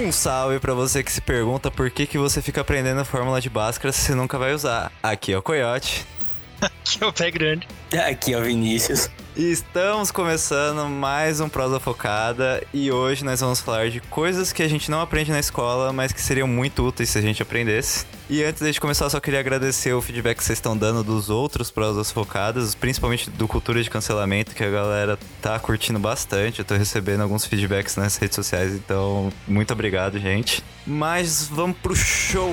Um salve pra você que se pergunta por que, que você fica aprendendo a fórmula de Bhaskara se você nunca vai usar. Aqui é o Coyote. Aqui é o pé grande. Aqui é o Vinícius. Estamos começando mais um Prosa Focada e hoje nós vamos falar de coisas que a gente não aprende na escola, mas que seriam muito úteis se a gente aprendesse. E antes de começar, só queria agradecer o feedback que vocês estão dando dos outros Prosas Focadas, principalmente do Cultura de Cancelamento, que a galera tá curtindo bastante. Eu tô recebendo alguns feedbacks nas redes sociais, então muito obrigado, gente. Mas vamos pro show!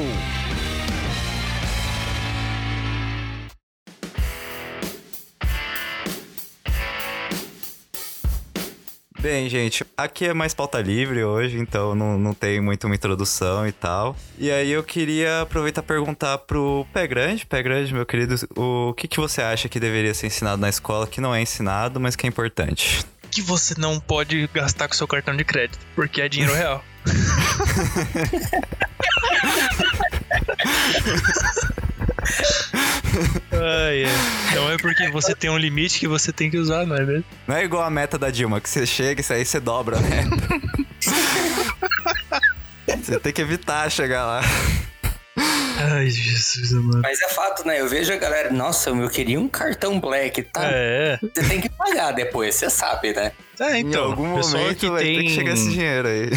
Bem, gente, aqui é mais pauta livre hoje, então não, não tem muito uma introdução e tal. E aí eu queria aproveitar e perguntar pro Pé Grande, Pé Grande, meu querido, o que, que você acha que deveria ser ensinado na escola que não é ensinado, mas que é importante? Que você não pode gastar com seu cartão de crédito, porque é dinheiro real. É. Não é porque você tem um limite que você tem que usar, não é mesmo? Não é igual a meta da Dilma, que você chega e aí você dobra, né? você tem que evitar chegar lá. Ai, Jesus, mano. Mas é fato, né? Eu vejo a galera, nossa, eu queria um cartão black, tá? É. Você tem que pagar depois, você sabe, né? É, em então. algum pessoal momento que vai tem... ter que chegar esse dinheiro aí.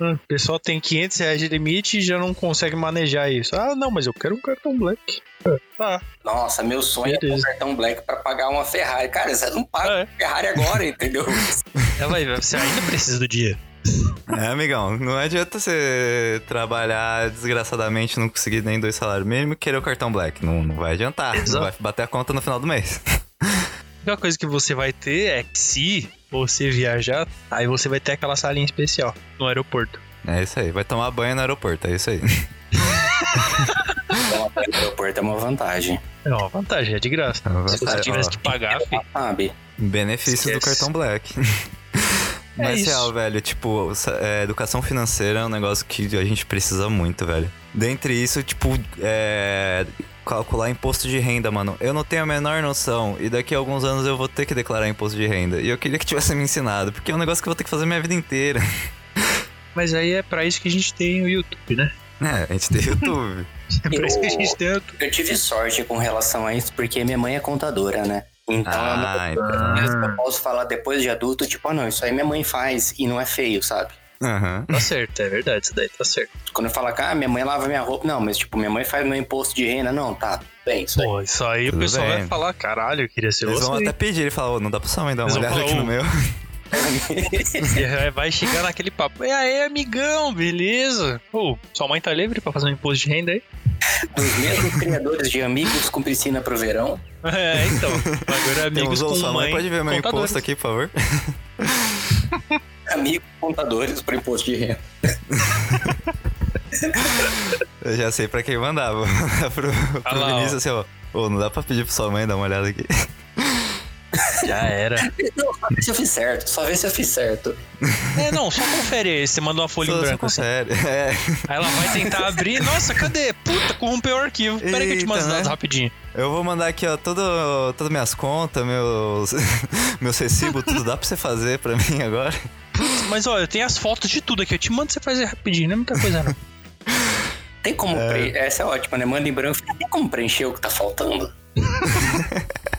Hum, O pessoal tem 500 reais de limite e já não consegue manejar isso. Ah, não, mas eu quero um cartão black. Ah, Nossa, meu sonho é ter um Beleza. cartão black pra pagar uma Ferrari. Cara, você não paga É. Ferrari agora, entendeu? ela vai, você ainda precisa do dinheiro. É, amigão, não adianta você trabalhar desgraçadamente, não conseguir nem dois salários mínimos e querer o cartão black. Não, não vai adiantar. Não Exato. vai bater a conta no final do mês. A única coisa que você vai ter é que se você viajar, aí você vai ter aquela salinha especial no aeroporto. É isso aí, vai tomar banho no aeroporto, é isso aí. Então, o aeroporto é uma vantagem. É uma vantagem, é de graça. Se você É, tivesse ó, que pagar, fi. Sabe? Benefícios do cartão black. É Mas isso. real, velho, tipo, é, educação financeira é um negócio que a gente precisa muito, velho. Dentre isso, tipo, é, calcular imposto de renda, mano. Eu não tenho a menor noção. E daqui a alguns anos eu vou ter que declarar imposto de renda. E eu queria que tivesse me ensinado, porque é um negócio que eu vou ter que fazer minha vida inteira. Mas aí é pra isso que a gente tem o YouTube, né? É, a gente tem YouTube. É pra isso que a Eu- gente tem o YouTube. Eu tive sorte com relação a isso, porque minha mãe é contadora, né? Então, Ah, eu, então. eu posso falar depois de adulto, tipo, ah, não, isso aí minha mãe faz e não é feio, sabe? Aham. Tá certo, é verdade, isso daí tá certo. Quando eu falo que ah, minha mãe lava minha roupa, não, mas tipo, minha mãe faz meu imposto de renda, não, tá, bem, isso aí. Pô, isso aí Tudo o pessoal bem. vai falar, caralho, eu queria ser Eles você. vão até pedir, ele fala, ô, não dá pra sua mãe dar uma Eles olhada aqui no meu. E vai chegar naquele papo. E aí, amigão, beleza? Ô, sua mãe tá livre pra fazer um imposto de renda aí? Dos mesmos criadores de amigos com piscina pro verão, É, então. Agora amigos Temos, com sua mãe mãe pode ver meu imposto aqui, por favor? amigos contadores pro imposto de renda. Eu já sei pra quem mandar. Vou mandar pro, pro Ah. Vinícius assim, ó. Ô, não dá pra pedir pra sua mãe dar uma olhada aqui. Já era. Não, só vê se eu fiz certo, só vê se eu fiz certo. É, não, só confere aí. Você mandou uma folha em Só- só branco assim. confere. É. Aí ela vai tentar abrir. Nossa, cadê? Puta, corrompeu o arquivo. Pera aí que eu te mando os dados né? rapidinho. Eu vou mandar aqui, ó, todo, todas minhas contas, meus, meus recibos, tudo dá pra você fazer pra mim agora? Mas ó, eu tenho as fotos de tudo aqui. Eu te mando você fazer rapidinho, não é muita coisa não. Tem como pre... Essa é ótima, né? Manda em branco, tem como preencher o que tá faltando?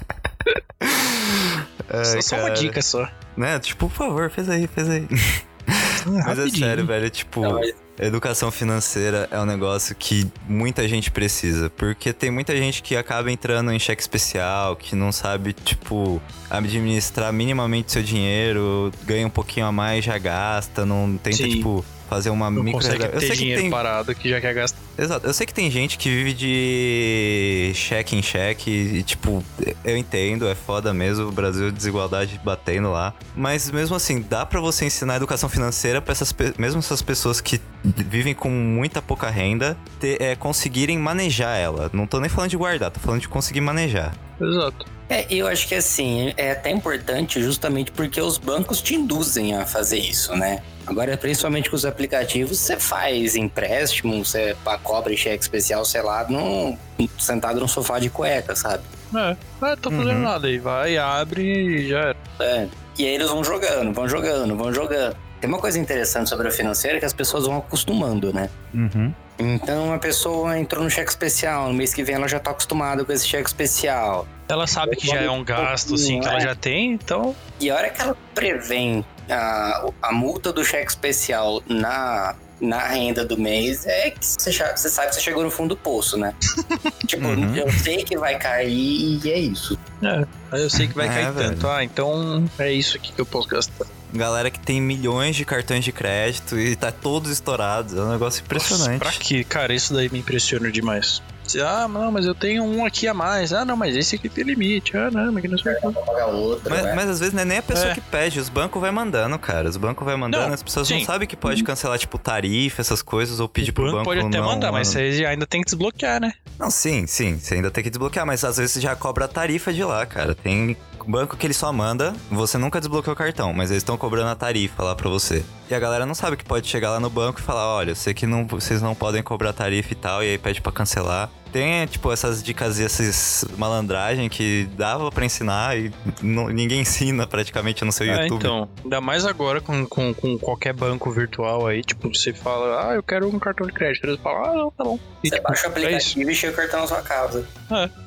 Ai, só, só uma dica só. Né? Tipo, por favor, fez aí, fez aí. Mas é sério, velho, tipo, Não, mas- educação financeira é um negócio que muita gente precisa, porque tem muita gente que acaba entrando em cheque especial, que não sabe, tipo, administrar minimamente seu dinheiro, ganha um pouquinho a mais, já gasta, não tenta, Sim. tipo, fazer uma Não micro consegue Eu ter sei que dinheiro tem, parado que já quer gastar. Exato. Eu sei que tem gente que vive de cheque em cheque e, tipo, eu entendo, é foda mesmo, o Brasil desigualdade batendo lá. Mas mesmo assim, dá pra você ensinar educação financeira pra essas, pe- mesmo essas pessoas que vivem com muita pouca renda, ter, é, conseguirem manejar ela. Não tô nem falando de guardar, tô falando de conseguir manejar. Exato. É, eu acho que assim, é até importante justamente porque os bancos te induzem a fazer isso, né? Agora, principalmente com os aplicativos, você faz empréstimo, você cobra em cheque especial, sei lá, num, sentado no sofá de cueca, sabe? É, é tô fazendo Uhum. nada aí. Vai, abre e já era. É. E aí eles vão jogando, vão jogando, vão jogando. Tem uma coisa interessante sobre a financeira que as pessoas vão acostumando, né? Uhum. Então a pessoa entrou no cheque especial, no mês que vem ela já tá acostumada com esse cheque especial. Ela sabe que já é um gasto, assim, que ela já tem, então. E a hora que ela prevém a, a multa do cheque especial na, na renda do mês, é que você, já- você sabe que você chegou no fundo do poço, né? tipo, Uhum. eu sei que vai cair e é isso. É, aí eu sei que vai É, cair velho. tanto. Ah, então é isso aqui que eu posso gastar. Galera que tem milhões de cartões de crédito e tá todos estourados. É um negócio impressionante. Nossa, pra quê? Cara, isso daí me impressiona demais. Ah, não, mas eu tenho um aqui a mais. Ah, não, mas esse aqui tem limite. Ah, não, mas que não sei o que. Pra pagar outra, Mas, né? mas às vezes não é nem a pessoa É. que pede, os bancos vai mandando, cara. Os bancos vai mandando, Não, as pessoas não sim. sabem que pode cancelar, tipo, tarifa, essas coisas, ou pedir O pro banco banco pode até não, mandar, mas você ainda tem que desbloquear, né? Não, sim, sim, você ainda tem que desbloquear, mas às vezes você já cobra a tarifa de lá, cara. Tem banco que ele só manda, você nunca desbloqueou o cartão, mas eles estão cobrando a tarifa lá pra você. E a galera não sabe que pode chegar lá no banco e falar, olha, eu sei que não, vocês não podem cobrar tarifa e tal, e aí pede pra cancelar. Tem, tipo, essas dicas e essas malandragem que dava pra ensinar e não- ninguém ensina praticamente no seu Ah, YouTube. então. Ainda mais agora com, com, com qualquer banco virtual aí, tipo, você fala, ah, eu quero um cartão de crédito. Eles falam, ah, não, tá bom. E, Você tipo, baixa o é aplicativo e chega o cartão na sua casa.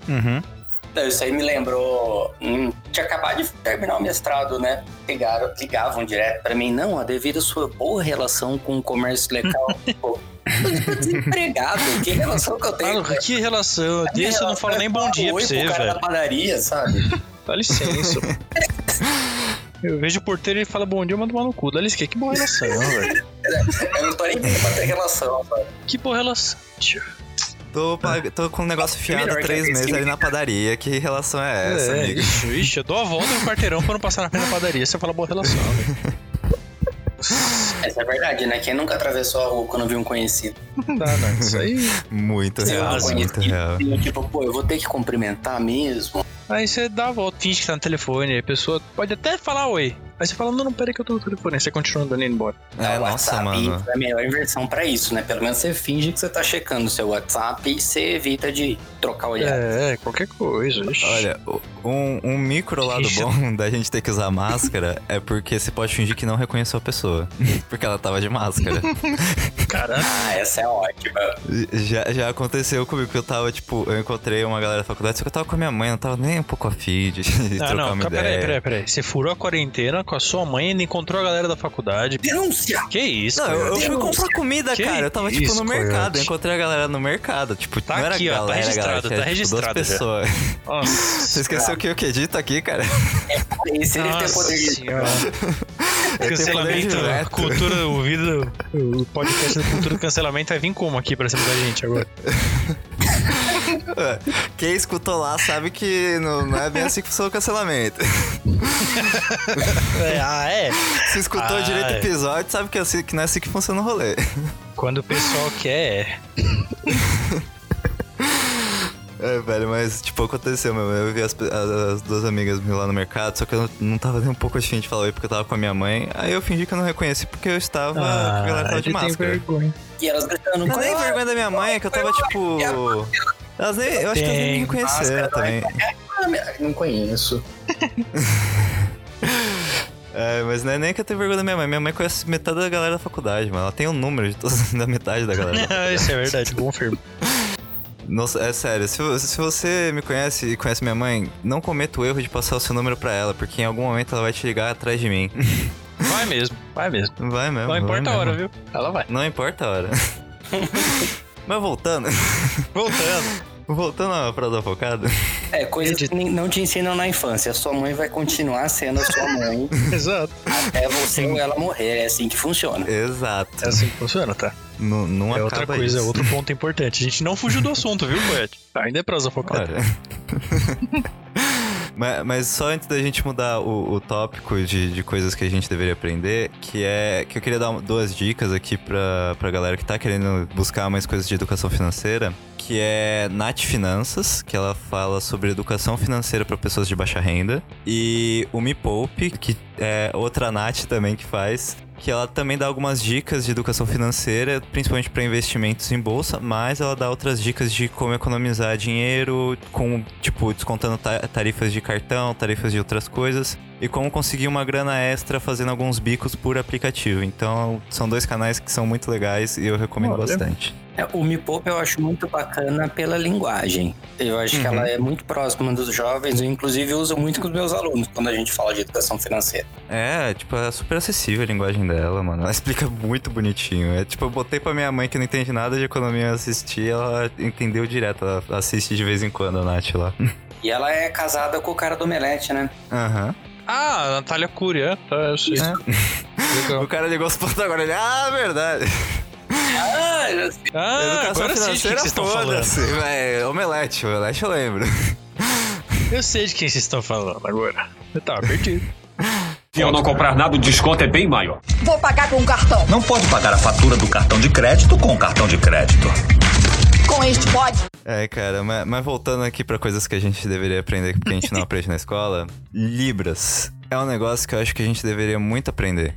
Uhum. Isso aí me lembrou. Hum, tinha acabado de terminar o mestrado, né? Ligaram, ligavam direto pra mim. Não, ó, devido à sua boa relação com o comércio local. Pô, eu desempregado. Que relação que eu tenho? Ah, que relação? Desse eu não falo nem bom dia pra você, pro cara velho. da padaria, sabe? Dá licença. Eu vejo o porteiro e ele fala bom dia, eu mando mal no cu. Dá licença. Que boa relação, velho. Eu não tô nem pra ter relação, sabe? Que boa relação. tio. Tô, pag- tô com um negócio fiado há três meses ali na padaria. Que relação é essa, é, amigo? ixi, ixi, eu dou a volta no quarteirão pra não passar na frente da padaria. Você fala boa relação, velho. Essa é verdade, né? Quem nunca atravessou a rua quando viu um conhecido? Não dá, não. Isso aí. Muito real, muito real. tipo, pô, eu vou ter que cumprimentar mesmo? Aí você dá a volta, finge que tá no telefone, aí a pessoa pode até falar oi. Aí você fala, não, não, peraí que eu tô no telefone. Aí você continua andando e indo embora. É, o nossa, WhatsApp mano. é a melhor inversão pra isso, né? Pelo menos você finge que você tá checando o seu WhatsApp e você evita de trocar olhar. É, qualquer coisa. ixi. Olha, um, um micro lado Ixi. bom da gente ter que usar máscara é porque você pode fingir que não reconheceu a pessoa. Porque ela tava de máscara. Caralho. Ah, essa é ótima. já, já aconteceu comigo que eu tava, tipo, eu encontrei uma galera da faculdade, só que eu tava com a minha mãe, não tava nem um pouco afim de, Ah, trocar não, uma ca- ideia. peraí, peraí, peraí. Você furou a quarentena com a sua mãe e ainda encontrou a galera da faculdade. Denúncia! Que isso, Não, eu, eu fui comprar comida, Que cara. Eu tava, tipo, isso, no mercado. Eu encontrei a galera no mercado. Tipo, Tá não era aqui, ó, tá galera, registrado, galera, tá tipo, registrado duas pessoas. Nossa. Você esqueceu que eu que edito aqui, cara? Esse ele tem poder Cancelamento, veto. cultura, o vídeo, o podcast da cultura do cancelamento vai vir como aqui pra cima da gente agora? Quem escutou lá sabe que não, não é bem assim que funciona o cancelamento. É, ah, é? Se escutou Ah, direito o é. episódio, sabe que, é assim, que não é assim que funciona o rolê. Quando o pessoal quer, é. É, velho, mas, tipo, aconteceu mesmo. Eu vi as, as- as duas amigas lá no mercado, só que eu não, não tava nem um pouco afim de falar oi porque eu tava com a minha mãe. Aí eu fingi que eu não reconheci porque eu estava. que a galera tava de máscara. vergonha. E elas gritando... Não é nem vergonha da minha mãe, é que eu tava, tipo. Elas nem, eu acho que elas nem me reconheceram máscara, também. Ah, Não conheço. É, mas não é nem que eu tenho vergonha da minha mãe. Minha mãe conhece metade da galera da faculdade, mano. Ela tem o número de toda, da metade da galera. da faculdade. Isso é verdade, confirmo. Nossa, é sério, se, se você me conhece e conhece minha mãe, não cometa o erro de passar o seu número pra ela, porque em algum momento ela vai te ligar atrás de mim. Vai mesmo, vai mesmo. Vai mesmo. Não importa a mesmo. hora, viu? Ela vai. Não importa a hora. Mas voltando, Voltando. voltando à prova da focada. É, coisas que não te ensinam na infância. Sua mãe vai continuar sendo a sua mãe Exato. até você ou ela morrer. É assim que funciona. Exato. É assim que funciona, tá? Não, não É outra coisa, é isso. outro ponto importante. A gente não fugiu do assunto, viu, Poet? Ainda é prosa focada. Olha. mas, mas só antes da gente mudar o, o tópico de, de coisas que a gente deveria aprender, que é que eu queria dar um- duas dicas aqui pra, pra galera que tá querendo buscar mais coisas de educação financeira, que é Nath Finanças, que ela fala sobre educação financeira para pessoas de baixa renda. E o Me Poupe, que é outra Nath também que faz, que ela também dá algumas dicas de educação financeira, principalmente para investimentos em bolsa, mas ela dá outras dicas de como economizar dinheiro, com tipo descontando tarifas de cartão, tarifas de outras coisas e como conseguir uma grana extra fazendo alguns bicos por aplicativo. Então, são dois canais que são muito legais e eu recomendo Olha. bastante. É, o Me Poupa eu acho muito bacana pela linguagem. Eu acho uhum. que ela uhum. é muito próxima dos jovens, eu inclusive uso muito com os meus alunos quando a gente fala de educação financeira. É, tipo, é super acessível a linguagem dela, mano. Ela explica muito bonitinho. É tipo, eu botei pra minha mãe que não entende nada de economia assistir, ela entendeu direto. Ela assiste de vez em quando a Nath lá. E ela é casada com o cara do Omelete, né? Aham. Uhum. Ah, Natália Curia. Tá, eu sei. É. o cara ligou os pontos agora, ele, ah, verdade. Ah, sei. Ah, Educação financeira, vocês estão falando. É, omelete, omelete eu lembro. Eu sei de quem vocês estão falando agora. Eu tava perdido. Se eu não comprar nada, o desconto é bem maior. Vou pagar com cartão. Não pode pagar a fatura do cartão de crédito com o cartão de crédito. Com este pode. É, cara, mas, mas voltando aqui para coisas que a gente deveria aprender porque a gente não aprende na escola, Libras é um negócio que eu acho que a gente deveria muito aprender.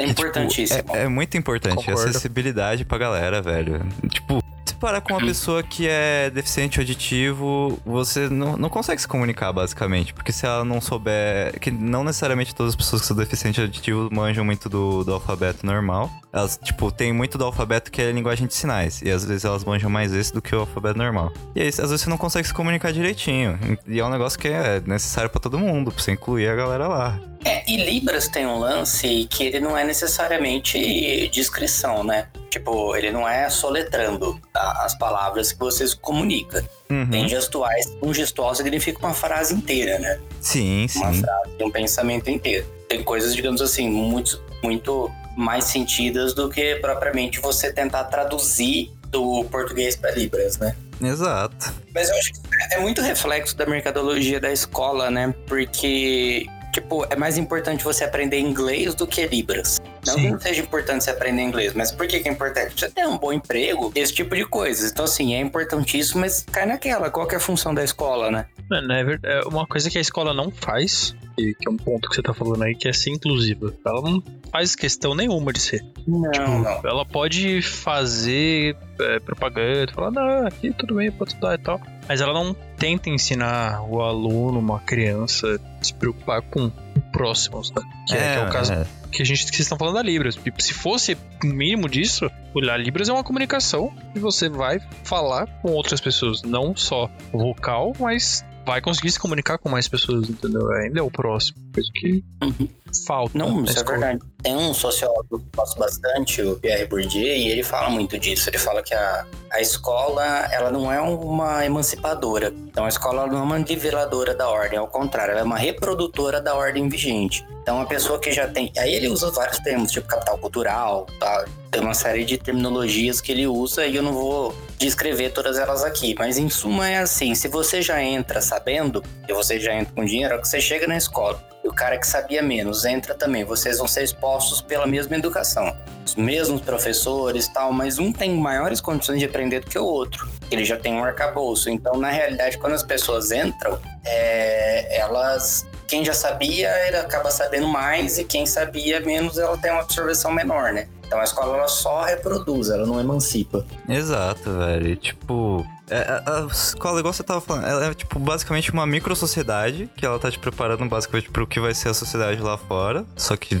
É importantíssimo. Tipo, é, é, muito importante. Concordo. Acessibilidade pra galera, velho. Tipo, se parar com uma pessoa que é deficiente auditivo, você não, não consegue se comunicar, basicamente. Porque se ela não souber. Que não necessariamente todas as pessoas que são deficientes auditivos manjam muito do, do alfabeto normal. Elas, tipo, tem muito do alfabeto que é linguagem de sinais. E às vezes elas manjam mais esse do que o alfabeto normal. E aí, às vezes você não consegue se comunicar direitinho. E é um negócio que é necessário para todo mundo, pra você incluir a galera lá. É, e Libras tem um lance que ele não é necessariamente descrição, né? Tipo, ele não é soletrando tá? as palavras que você comunica. Uhum. Tem gestuais. Um gestual significa uma frase inteira, né? Sim, sim. Uma frase, um pensamento inteiro. Tem coisas, digamos assim, muito, muito mais sentidas do que propriamente você tentar traduzir do português para Libras, né? Exato. Mas eu acho que é muito reflexo da mercadologia da escola, né? Porque tipo, é mais importante você aprender inglês do que Libras. Não Sim. que não seja importante você aprender inglês, mas por que, que é importante? Você ter um bom emprego, esse tipo de coisas. Então, assim, é importantíssimo, mas cai naquela. Qual que é a função da escola, né? É, é uma coisa que a escola não faz, que é um ponto que você tá falando aí, que é ser inclusiva. Ela não faz questão nenhuma de ser. Não, tipo, não. Ela pode fazer é, propaganda, falar, não, aqui tudo bem, pode estudar e tal. Mas ela não tenta ensinar o aluno, uma criança, se preocupar com próximos, né? Que é, é, que é o caso é. que a gente que vocês estão falando da Libras. Se fosse o mínimo disso, a Libras é uma comunicação e você vai falar com outras pessoas, não só vocal, mas vai conseguir se comunicar com mais pessoas, entendeu? Ainda é o próximo. Coisa que uhum. Falta. Não, isso é verdade. Tem um sociólogo que eu gosto bastante, o Pierre Bourdieu, e ele fala muito disso. Ele fala que a, a escola, ela não é uma emancipadora. Então, a escola não é uma niveladora da ordem, ao contrário, ela é uma reprodutora da ordem vigente. Então, a pessoa que já tem... Aí ele usa vários termos, tipo capital cultural, tá? Tem uma série de terminologias que ele usa e eu não vou descrever todas elas aqui. Mas, em suma, é assim, se você já entra sabendo, e você já entra com dinheiro, é que você chega na escola e o cara que sabia menos entra também. Vocês vão ser expostos pela mesma educação. Os mesmos professores tal, mas um tem maiores condições de aprender do que o outro. Ele já tem um arcabouço. Então, na realidade, quando as pessoas entram, é, elas. Quem já sabia, ele acaba sabendo mais, e quem sabia menos, ela tem uma absorção menor, né? Então a escola ela só reproduz, ela não emancipa. Exato, velho. Tipo, é, a, a, escola, igual você tava falando, ela é, tipo, basicamente uma micro sociedade que ela tá te preparando basicamente pro que vai ser a sociedade lá fora. Só que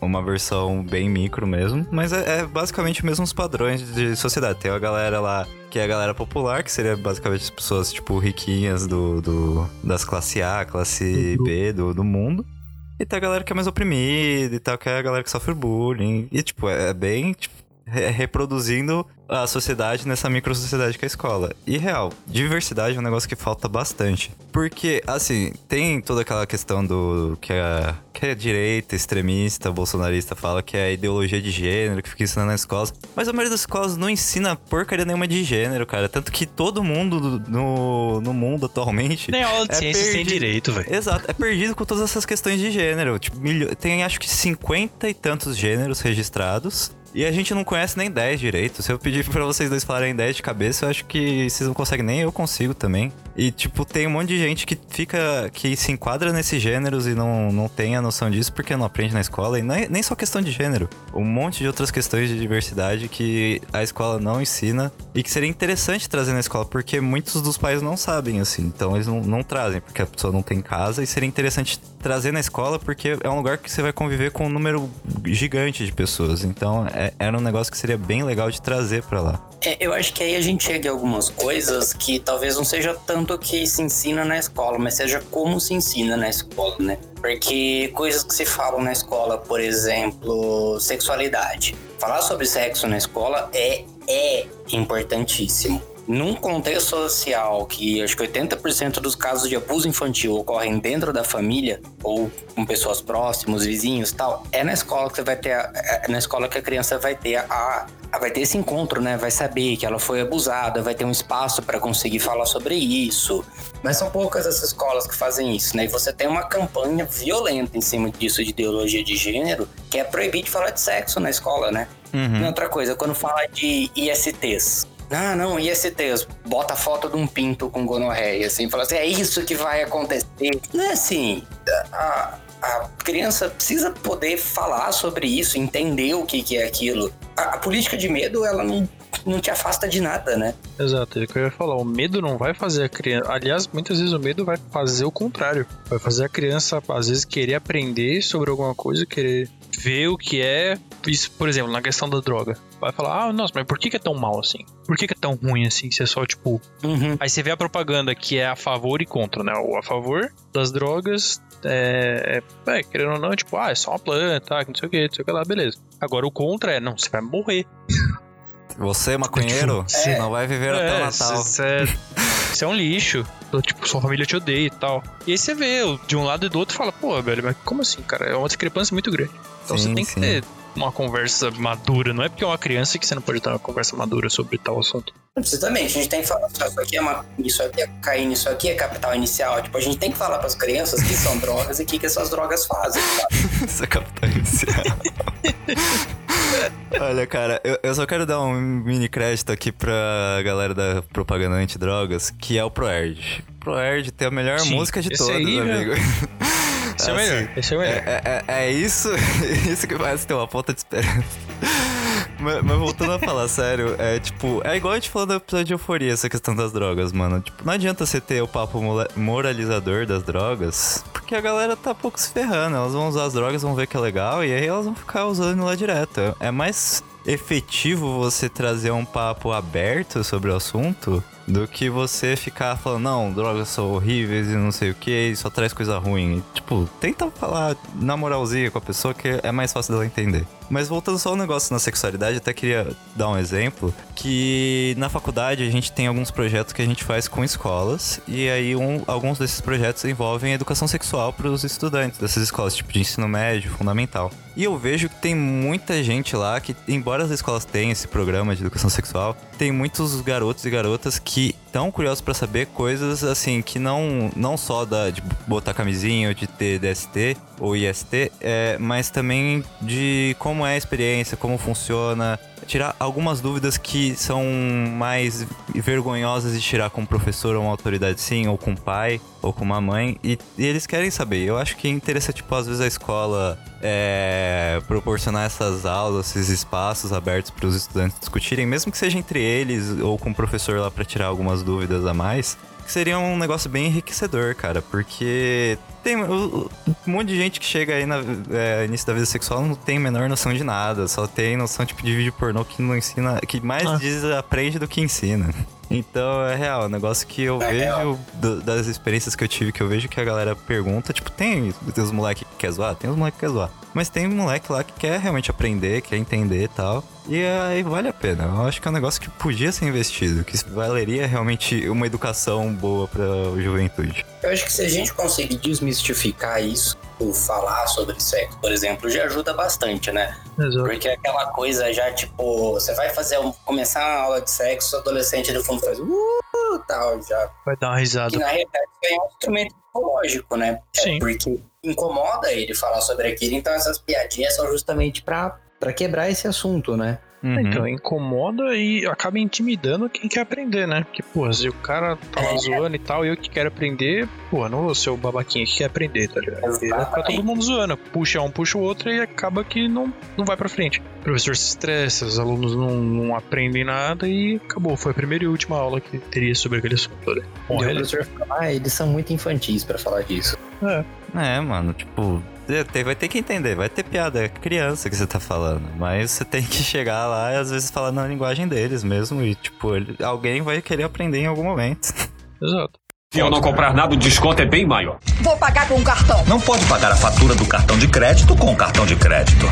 uma, versão bem micro mesmo. Mas é, é, basicamente os mesmos padrões de sociedade. Tem a galera lá que é a galera popular, que seria basicamente as pessoas, tipo, riquinhas do, do das classe A, classe. B do, do mundo. E tem a galera que é mais oprimida e tal, que é a galera que sofre bullying. E, tipo, é bem, tipo, reproduzindo a sociedade nessa micro sociedade que é a escola. E real, diversidade é um negócio que falta bastante. Porque, assim, tem toda aquela questão do que a, que a direita, extremista, bolsonarista fala que é a ideologia de gênero que fica ensinando nas escolas. Mas a maioria das escolas não ensina porcaria nenhuma de gênero, cara. Tanto que todo mundo no, no mundo atualmente. Nem aula de é ciência tem direito, velho. Exato, é perdido com todas essas questões de gênero. Tipo, tem acho que 50 e tantos gêneros registrados. E a gente não conhece nem 10 direito. Se eu pedir pra vocês dois falarem 10 de cabeça, eu acho que vocês não conseguem nem, eu consigo também. E, tipo, tem um monte de gente que fica. que se enquadra nesses gêneros e não, não tem a noção disso porque não aprende na escola. E é nem só questão de gênero. Um monte de outras questões de diversidade que a escola não ensina e que seria interessante trazer na escola, porque muitos dos pais não sabem, assim. Então eles não, não trazem, porque a pessoa não tem casa. E seria interessante trazer na escola, porque é um lugar que você vai conviver com um número gigante de pessoas. Então é, era um negócio que seria bem legal de trazer pra lá. É, eu acho que aí a gente chega em algumas coisas que talvez não seja tanto o que se ensina na escola, mas seja como se ensina na escola, né? Porque coisas que se falam na escola, por exemplo, sexualidade. Falar sobre sexo na escola é, é importantíssimo. Num contexto social que acho que 80% dos casos de abuso infantil ocorrem dentro da família ou com pessoas próximas, vizinhos e tal, é na escola que você vai ter a, é na escola que a criança vai ter a, a vai ter esse encontro, né? Vai saber que ela foi abusada, vai ter um espaço para conseguir falar sobre isso. Mas são poucas essas escolas que fazem isso, né? E você tem uma campanha violenta em cima disso de ideologia de gênero, que é proibir de falar de sexo na escola, né? Uhum. E outra coisa, quando fala de ISTs. Ah, não, ISTs, bota a foto de um pinto com gonorreia, assim, fala assim, é isso que vai acontecer. Não é assim, a, a criança precisa poder falar sobre isso, entender o que, que é aquilo. A, a política de medo, ela não, não te afasta de nada, né? Exato, é o que eu ia falar. O medo não vai fazer a criança. Aliás, muitas vezes o medo vai fazer o contrário. Vai fazer a criança, às vezes, querer aprender sobre alguma coisa, querer ver o que é. Isso, por exemplo, na questão da droga. Vai falar, ah, nossa, mas por que, que é tão mal assim? Por que, que é tão ruim assim? Se é só, tipo. Uhum. Aí você vê a propaganda que é a favor e contra, né? O a favor das drogas é, é, é, querendo ou não, tipo, ah, é só uma planta, que não sei o que, não sei o que lá, beleza. Agora o contra é, não, você vai morrer. Você, maconheiro, É. não vai viver até o Natal. Isso é, isso é um lixo. Tipo, sua família te odeia e tal. E aí você vê de um lado e do outro e fala, pô, velho, mas como assim, cara? É uma discrepância muito grande. Então Sim, você tem que sim. ter uma conversa madura. Não é porque é uma criança que você não pode ter uma conversa madura sobre tal assunto. Precisamente, a gente tem que falar, "Só isso aqui é uma, isso aqui é cocaína, isso aqui é capital inicial. Tipo, a gente tem que falar para as crianças que são drogas e o que, que essas drogas fazem. sabe? Isso é capital inicial. Olha, cara, eu, eu só quero dar um mini crédito aqui pra galera da propaganda antidrogas, que é o ProErd. ProErd tem a melhor Sim, música de todas, aí, né? Esse é o Assim, melhor. Esse é o melhor. É, é- é isso, isso que faz ter uma ponta de esperança. Mas, mas voltando a falar sério, é tipo, é igual a gente falou no episódio de euforia, essa questão das drogas, mano. Tipo, não adianta você ter o papo moralizador das drogas, porque a galera tá pouco se ferrando. Elas vão usar as drogas, vão ver que é legal, e aí elas vão ficar usando lá direto. É mais efetivo você trazer um papo aberto sobre o assunto do que você ficar falando, não, drogas são horríveis e não sei o que, só traz coisa ruim. Tipo, tenta falar na moralzinha com a pessoa que é mais fácil dela entender. Mas voltando só ao negócio na sexualidade, até queria dar um exemplo, que na faculdade a gente tem alguns projetos que a gente faz com escolas, e aí um- alguns desses projetos envolvem educação sexual para os estudantes dessas escolas, tipo de ensino médio, fundamental. E eu vejo que tem muita gente lá que, embora as escolas tenham esse programa de educação sexual, tem muitos garotos e garotas que estão curiosos pra saber coisas assim que não não só da de botar camisinha ou de ter DST ou IST, é, mas também de como é a experiência, como funciona, tirar algumas dúvidas que são mais vergonhosas de tirar com um professor ou uma autoridade sim, ou com um pai, ou com uma mãe, e, e eles querem saber. Eu acho que é interessante, tipo, às vezes a escola é, proporcionar essas aulas, esses espaços abertos para os estudantes discutirem, mesmo que seja entre eles ou com o professor lá para tirar algumas dúvidas a mais. Que seria um negócio bem enriquecedor, cara, porque tem um monte de gente que chega aí no início da vida sexual não tem a menor noção de nada, só tem noção tipo de vídeo pornô que não ensina, que mais Ah. diz aprende do que ensina. Então é real, é um negócio que eu É vejo do- das experiências que eu tive, que eu vejo que a galera pergunta, tipo, tem, tem os moleques que quer zoar? Tem os moleques que quer zoar. Mas tem um moleque lá que quer realmente aprender, quer entender e tal. E aí vale a pena. Eu acho que é um negócio que podia ser investido, que valeria realmente uma educação boa pra juventude. Eu acho que se a gente conseguir desmistificar isso, ou falar sobre sexo, por exemplo, já ajuda bastante, né? Exato. Porque aquela coisa já, tipo, você vai fazer um- começar uma aula de sexo, o adolescente do fundo faz uh, tal, já. Vai dar uma risada. Que na realidade é um instrumento psicológico, né? É Sim. porque incomoda ele falar sobre aquilo. Então essas piadinhas são justamente pra quebrar esse assunto, né? Uhum. Então, incomoda e acaba intimidando quem quer aprender, né? Porque, pô, se o cara tá lá zoando e tal, e eu que quero aprender, pô, não vou ser o babaquinha que quer aprender, tá ligado? Vai ficar todo mundo zoando. Puxa um, puxa o outro e acaba que não, não vai pra frente. O professor se estressa, os alunos não, não aprendem nada e acabou. Foi a primeira e última aula que teria sobre aquele assunto, né? O Bom, professor fala, ah, eles são muito infantis pra falar disso. é. É, mano, tipo, é, vai ter que entender, vai ter piada, é criança que você tá falando. Mas você tem que chegar lá e às vezes falar na linguagem deles mesmo. E, tipo, ele- alguém vai querer aprender em algum momento. Exato. Se eu não comprar nada, o desconto é bem maior. Vou pagar com um cartão. Não pode pagar a fatura do cartão de crédito com o cartão de crédito.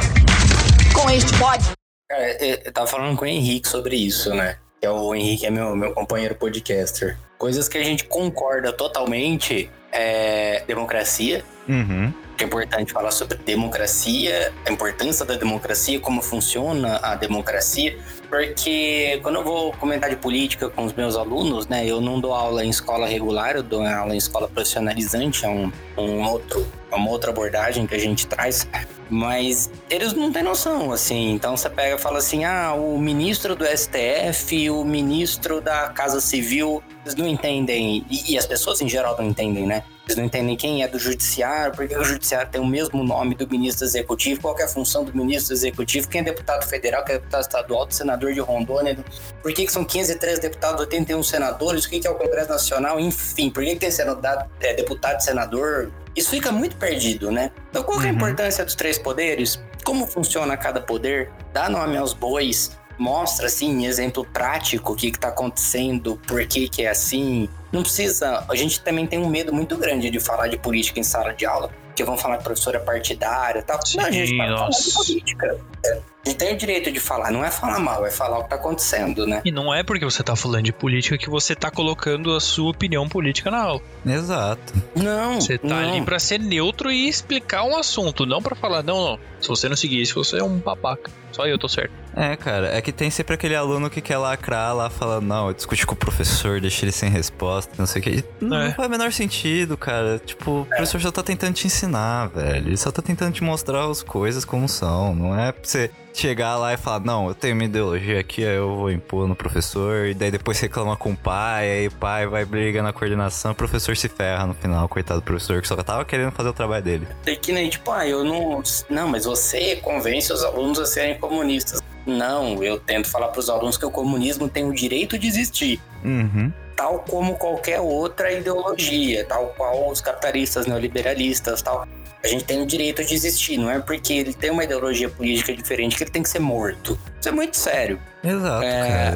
Com este pode. Cara, eu eu tava falando com o Henrique sobre isso, né? Que é o Henrique é meu, meu companheiro podcaster. Coisas que a gente concorda totalmente é democracia. Uhum. Que é importante falar sobre democracia, a importância da democracia, como funciona a democracia, porque quando eu vou comentar de política com os meus alunos, né, eu não dou aula em escola regular, eu dou aula em escola profissionalizante, é um, um outro, uma outra abordagem que a gente traz, mas eles não têm noção, assim, então você pega e fala assim, ah, o ministro do STF, o ministro da Casa Civil, eles não entendem, e, e as pessoas em geral não entendem, né? Eles não entendem quem é do judiciário, por que o judiciário tem o mesmo nome do ministro executivo, qual é a função do ministro executivo, quem é deputado federal, quem é deputado estadual, do senador de Rondônia, por que, que são 503 deputados, 81 senadores, o que, que é o Congresso Nacional, enfim, por que, que tem senador, é, deputado e senador. Isso fica muito perdido, né? Então, qual é a Uhum. importância dos três poderes? Como funciona cada poder? Dá nome aos bois? Mostra, assim, em exemplo prático o que está acontecendo, por que, que é assim. Não precisa. A gente também tem um medo muito grande de falar de política em sala de aula. Porque vão falar que professora é partidária e tal. não, a gente Sim, falar de nossa. política. É, A gente tem o direito de falar, não é falar mal, é falar o que está acontecendo, né? E não é porque você tá falando de política que você tá colocando a sua opinião política na aula. Exato. Não. Você tá não. ali pra ser neutro e explicar um assunto, não pra falar, não, não. Se você não seguir isso, você é um babaca. Só eu tô certo. É, cara, é que tem sempre aquele aluno que quer lacrar lá, falando, não, eu discuti com o professor, deixei ele sem resposta, não sei o que. Não, É. faz o menor sentido, cara. Tipo, o professor só tá tentando te ensinar, velho. Ele só tá tentando te mostrar as coisas como são. Não é pra você chegar lá e falar, não, eu tenho uma ideologia aqui, aí eu vou impor no professor, e daí depois reclama com o pai, aí o pai vai brigar na coordenação, o professor se ferra no final, coitado do professor, que só tava querendo fazer o trabalho dele. É que nem, tipo, ah, eu não. Não, mas você convence os alunos a serem comunistas. Não, eu tento falar para os alunos que o comunismo tem o direito de existir. Uhum. Tal como qualquer outra ideologia, tal qual os capitalistas, neoliberalistas, tal. A gente tem o direito de existir, não é porque ele tem uma ideologia política diferente que ele tem que ser morto. Isso é muito sério. Exato, É,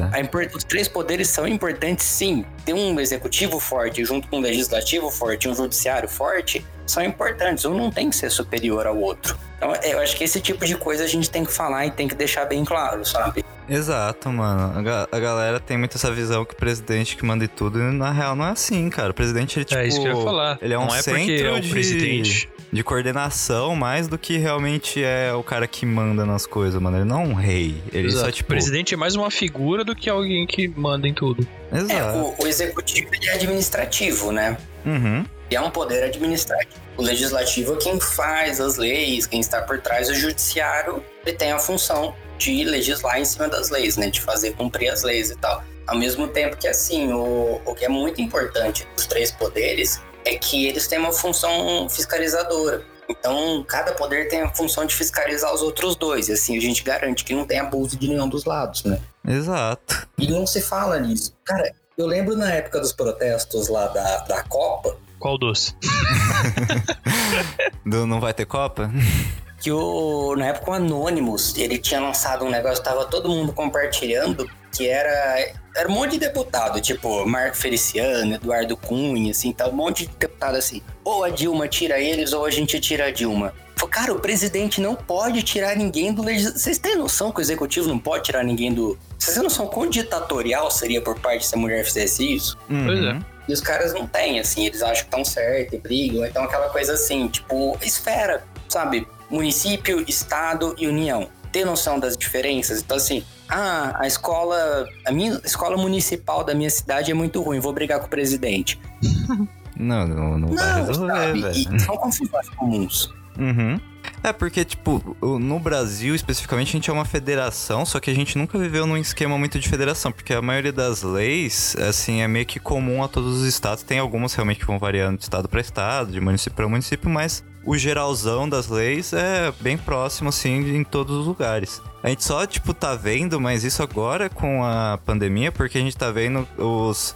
os três poderes são importantes, sim. Ter um executivo forte junto com um legislativo forte e um judiciário forte são importantes. Um não tem que ser superior ao outro. Então, eu acho que esse tipo de coisa a gente tem que falar e tem que deixar bem claro, sabe? Exato, mano. A, ga- a galera tem muito essa visão que o presidente que manda em tudo, e na real não é assim, cara. O presidente, ele, tipo... é isso que eu ia falar. Ele é um não é centro é o de, presidente. de coordenação, mais do que realmente é o cara que manda nas coisas, mano. Ele não é um rei. Ele Exato. só, tipo... O presidente é mais uma figura do que alguém que manda em tudo. É, Exato. o, o executivo ele é administrativo, né? Uhum. E é um poder administrativo. O legislativo é quem faz as leis, quem está por trás. O judiciário ele tem a função de legislar em cima das leis, né? De fazer cumprir as leis e tal. Ao mesmo tempo que, assim, o, o que é muito importante dos três poderes é que eles têm uma função fiscalizadora. Então, cada poder tem a função de fiscalizar os outros dois. E assim, a gente garante que não tem abuso de nenhum dos lados, né? Exato. E não se fala nisso. Cara, eu lembro na época dos protestos lá da, da Copa, Qual doce? Do não vai ter Copa? que o, na época o Anonymous, ele tinha lançado um negócio, tava todo mundo compartilhando, que era, era um monte de deputado, tipo Marco Feliciano, Eduardo Cunha, assim, tá um monte de deputado assim. Ou a Dilma tira eles, ou a gente tira a Dilma. Falei, Cara, o presidente não pode tirar ninguém do legislativo. Vocês têm noção que o executivo não pode tirar ninguém do. Vocês têm noção quão ditatorial seria por parte se a mulher fizesse isso? Pois é. Uhum. E os caras não têm, assim, eles acham que estão certo e brigam. Então aquela coisa assim, tipo, esfera, sabe? Município, estado e união. Ter noção das diferenças. Então, assim, ah, a escola. A minha escola municipal da minha cidade é muito ruim, vou brigar com o presidente. Não, não, não, vai Não, resolver, sabe? velho. São confusões comuns. Uhum. É porque, tipo, no Brasil, especificamente, a gente é uma federação, só que a gente nunca viveu num esquema muito de federação, porque a maioria das leis, assim, é meio que comum a todos os estados. Tem algumas realmente que vão variando de estado para estado, de município para município, mas o geralzão das leis é bem próximo, assim, em todos os lugares. A gente só, tipo, tá vendo, mas isso agora com a pandemia, porque a gente tá vendo os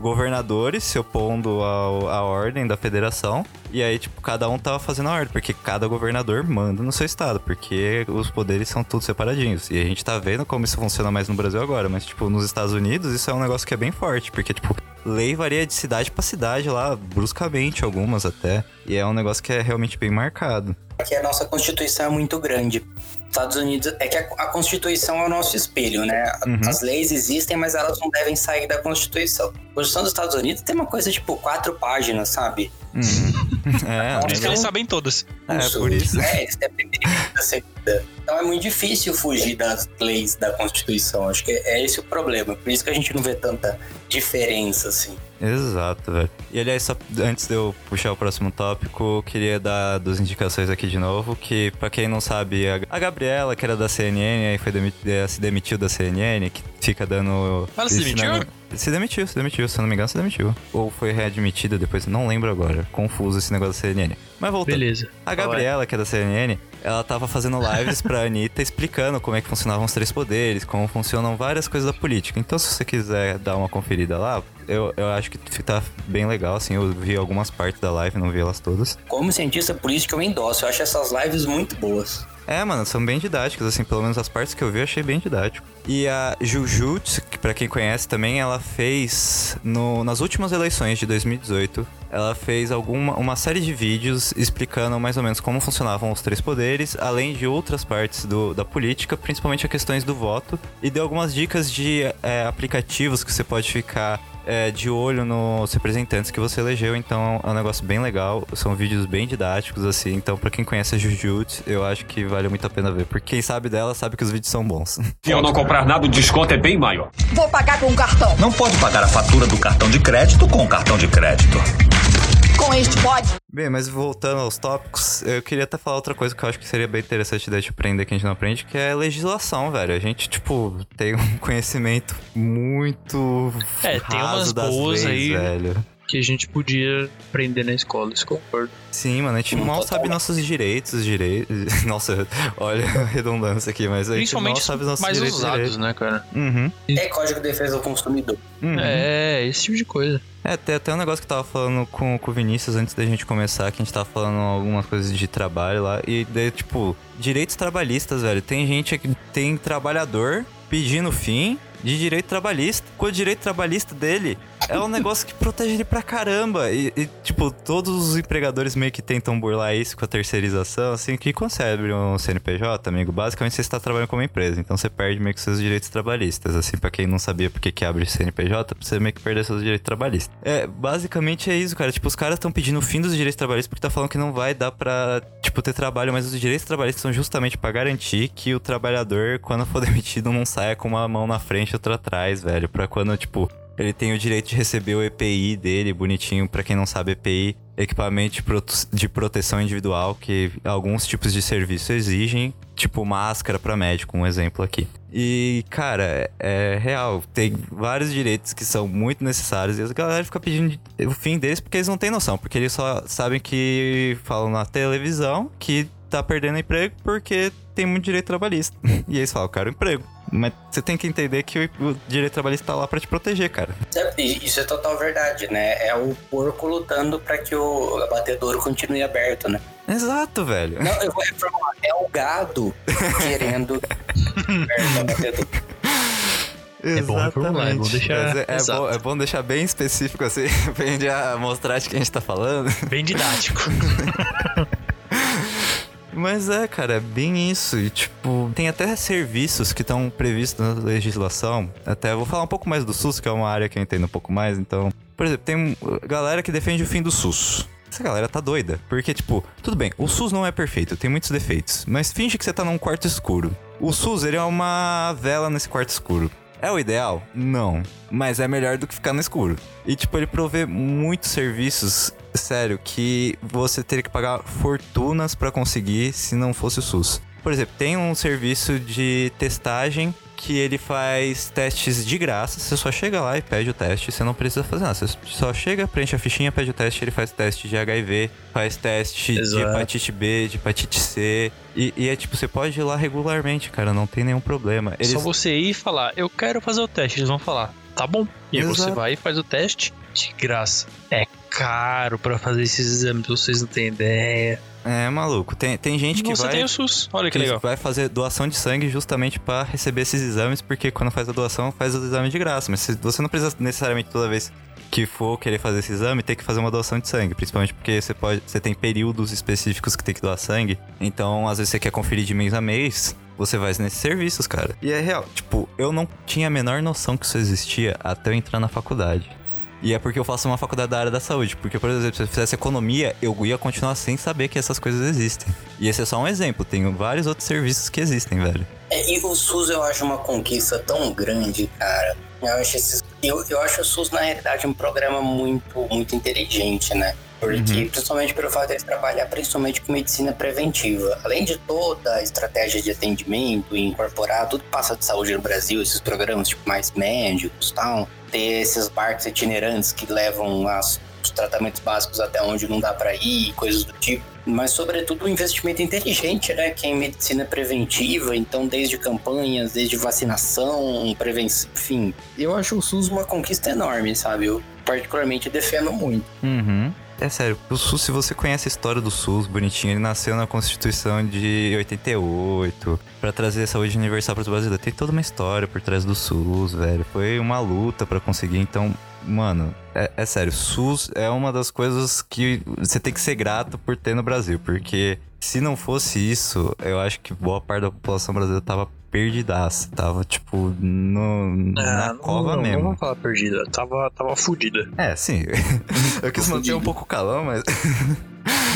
governadores se opondo ao- à ordem da federação. E aí, tipo, cada um tava fazendo a ordem, porque cada governador manda no seu estado, porque os poderes são tudo separadinhos. E a gente tá vendo como isso funciona mais no Brasil agora, mas, tipo, nos Estados Unidos isso é um negócio que é bem forte, porque, tipo, lei varia de cidade pra cidade lá, bruscamente, algumas até. E é um negócio que é realmente bem marcado. Porque a nossa Constituição é muito grande. Estados Unidos é que a, a Constituição é o nosso espelho, né? Uhum. As leis existem, mas elas não devem sair da Constituição. A Constituição dos Estados Unidos tem uma coisa tipo quatro páginas, sabe? Hum. é, Por isso que eles sabem todas. é, por isso. É, eles têm a primeira e a segunda. Então é muito difícil fugir das leis da Constituição. Acho que é esse o problema. Por isso que a gente não vê tanta diferença, assim. Exato, velho. E aliás, só antes de eu puxar o próximo tópico, eu queria dar duas indicações aqui de novo, que pra quem não sabe, a- Gabriela, que era da CNN, aí foi eh, se demitiu da CNN, que fica dando... Ela se demitiu? Se demitiu, se demitiu, se eu não me engano, se demitiu. Ou foi readmitida depois, não lembro agora. Confuso esse negócio da CNN. Mas voltando. Beleza. A Gabriela, que é da CNN, ela tava fazendo lives pra Anitta explicando como é que funcionavam os três poderes, como funcionam várias coisas da política. Então, se você quiser dar uma conferida lá, eu, eu acho que tá bem legal, assim. Eu vi algumas partes da live, não vi elas todas. Como cientista político, eu endosso. Eu acho essas lives muito boas. É, mano, são bem didáticas, assim, pelo menos as partes que eu vi achei bem didático. E a Jujutsu, que pra quem conhece também, ela fez no, nas últimas eleições de 2018, ela fez alguma uma série de vídeos explicando mais ou menos como funcionavam os três poderes, além de outras partes do, da política, principalmente as questões do voto, e deu algumas dicas de é, aplicativos que você pode ficar é, de olho nos representantes que você elegeu, então é um negócio bem legal. São vídeos bem didáticos, assim. Então, pra quem conhece a Jujutsu, eu acho que vale muito a pena ver. Porque quem sabe dela sabe que os vídeos são bons. Se eu não comprar nada, o desconto é bem maior. Vou pagar com cartão. Não pode pagar a fatura do cartão de crédito com cartão de crédito. Com este pode. Bem, mas voltando aos tópicos, eu queria até falar outra coisa que eu acho que seria bem interessante da gente aprender que a gente não aprende, que é legislação, velho. A gente, tipo, tem um conhecimento muito É, tem raso umas das boas leis, aí. velho. Que a gente podia aprender na escola, isso concordo. Sim, mano, a gente Não, mal total. sabe nossos direitos, direitos. Nossa, olha a redundância aqui, mas a gente mal sabe os nossos mais direitos. e usados, direitos. né, cara? Uhum. É Código de Defesa do Consumidor. uhum. É, esse tipo de coisa. É, tem até um negócio que eu tava falando com, com o Vinícius antes da gente começar, que a gente tava falando algumas coisas de trabalho lá. E daí, tipo, direitos trabalhistas, velho. Tem gente que tem trabalhador pedindo fim de direito trabalhista. Com o direito trabalhista dele é um negócio que protege ele pra caramba. E, e, tipo, todos os empregadores meio que tentam burlar isso com a terceirização, assim, que quando abre um CNPJ, amigo, basicamente você está trabalhando como empresa. Então você perde meio que seus direitos trabalhistas. Assim, pra quem não sabia por que abre CNPJ, você meio que perder seus direitos trabalhistas. É, basicamente é isso, cara. Tipo, os caras estão pedindo o fim dos direitos trabalhistas porque tá falando que não vai dar pra, tipo, ter trabalho, mas os direitos trabalhistas são justamente pra garantir que o trabalhador, quando for demitido, não saia com uma mão na frente outra atrás, velho. Pra quando, tipo, ele tem o direito de receber o EPI dele, bonitinho. Pra quem não sabe, EPI, equipamento de, prote- de proteção individual, que alguns tipos de serviço exigem, tipo máscara pra médico, um exemplo aqui. E, cara, é, é real. Tem vários direitos que são muito necessários e a galera fica pedindo o fim deles porque eles não têm noção. Porque eles só sabem que falam na televisão que tá perdendo emprego porque tem muito direito trabalhista. e eles falam, eu quero emprego. Mas você tem que entender que o, o direito trabalhista tá lá pra te proteger, cara. E Isso é total verdade, né? É o porco lutando pra que o abatedouro continue aberto, né? Exato, velho. Não, eu vou reformular. É o gado querendo aberto o abatedouro. É bom reformular, é bom deixar é, é bom, é bom deixar bem específico assim, pra gente já mostrar de que a gente tá falando. Bem didático. Mas é, cara, é bem isso. E, tipo, tem até serviços que estão previstos na legislação. Até vou falar um pouco mais do SUS, que é uma área que eu entendo um pouco mais. Então, por exemplo, tem galera que defende o fim do SUS. Essa galera tá doida. Porque, tipo, tudo bem, o SUS não é perfeito, tem muitos defeitos. Mas finge que você tá num quarto escuro. O SUS, ele é uma vela nesse quarto escuro. É o ideal? Não. Mas é melhor do que ficar no escuro. E, tipo, ele provê muitos serviços, sério, que você teria que pagar fortunas pra conseguir se não fosse o SUS. Por exemplo, tem um serviço de testagem que ele faz testes de graça. Você só chega lá e pede o teste. Você não precisa fazer nada. Você só chega, preenche a fichinha, pede o teste. Ele faz teste de HIV, faz teste de Exato. hepatite B, de hepatite C. E, e é tipo, você pode ir lá regularmente, cara. Não tem nenhum problema. Eles... Só você ir e falar, eu quero fazer o teste. Eles vão falar, tá bom. E aí você vai e faz o teste de graça. É caro pra fazer esses exames, vocês não têm ideia. É maluco. Tem, tem gente que você vai. tem o SUS. Olha que que legal. vai fazer doação de sangue justamente pra receber esses exames, porque quando faz a doação, faz os exames de graça. Mas você não precisa necessariamente toda vez que for querer fazer esse exame, ter que fazer uma doação de sangue. Principalmente porque você pode. Você tem períodos específicos que tem que doar sangue. Então, às vezes, você quer conferir de mês a mês. Você vai nesses serviços, cara. E é real. Tipo, eu não tinha a menor noção que isso existia até eu entrar na faculdade. E é porque eu faço uma faculdade da área da saúde. Porque, por exemplo, se eu fizesse economia, eu ia continuar sem saber que essas coisas existem. E esse é só um exemplo. Tem vários outros serviços que existem, velho. É, e o SUS eu acho uma conquista tão grande, cara. Eu acho, esses- eu, eu acho o SUS, na realidade, um programa muito, muito inteligente, né? Porque, principalmente pelo fato de ele trabalhar principalmente com medicina preventiva. Além de toda a estratégia de atendimento e incorporar tudo que passa de saúde no Brasil, esses programas tipo mais médicos e tal, ter esses barcos itinerantes que levam as- os tratamentos básicos até onde não dá pra ir, coisas do tipo. Mas, sobretudo, um investimento inteligente, né? Que é em medicina preventiva, então, desde campanhas, desde vacinação, prevenção, enfim. Eu acho o SUS uma conquista enorme, sabe? Eu, particularmente, defendo muito. Uhum. É sério, o SUS, se você conhece a história do SUS bonitinho, ele nasceu na Constituição de 88 pra trazer saúde universal para os brasileiros. Tem toda uma história por trás do SUS, velho. Foi uma luta pra conseguir, então, mano, é, é sério, SUS é uma das coisas que você tem que ser grato por ter no Brasil, porque se não fosse isso, eu acho que boa parte da população brasileira tava perdidaça, tava tipo no, na Ah, cova não, mesmo. Não vou falar perdida, tava, tava fudida. É, sim. eu quis manter um pouco calão, mas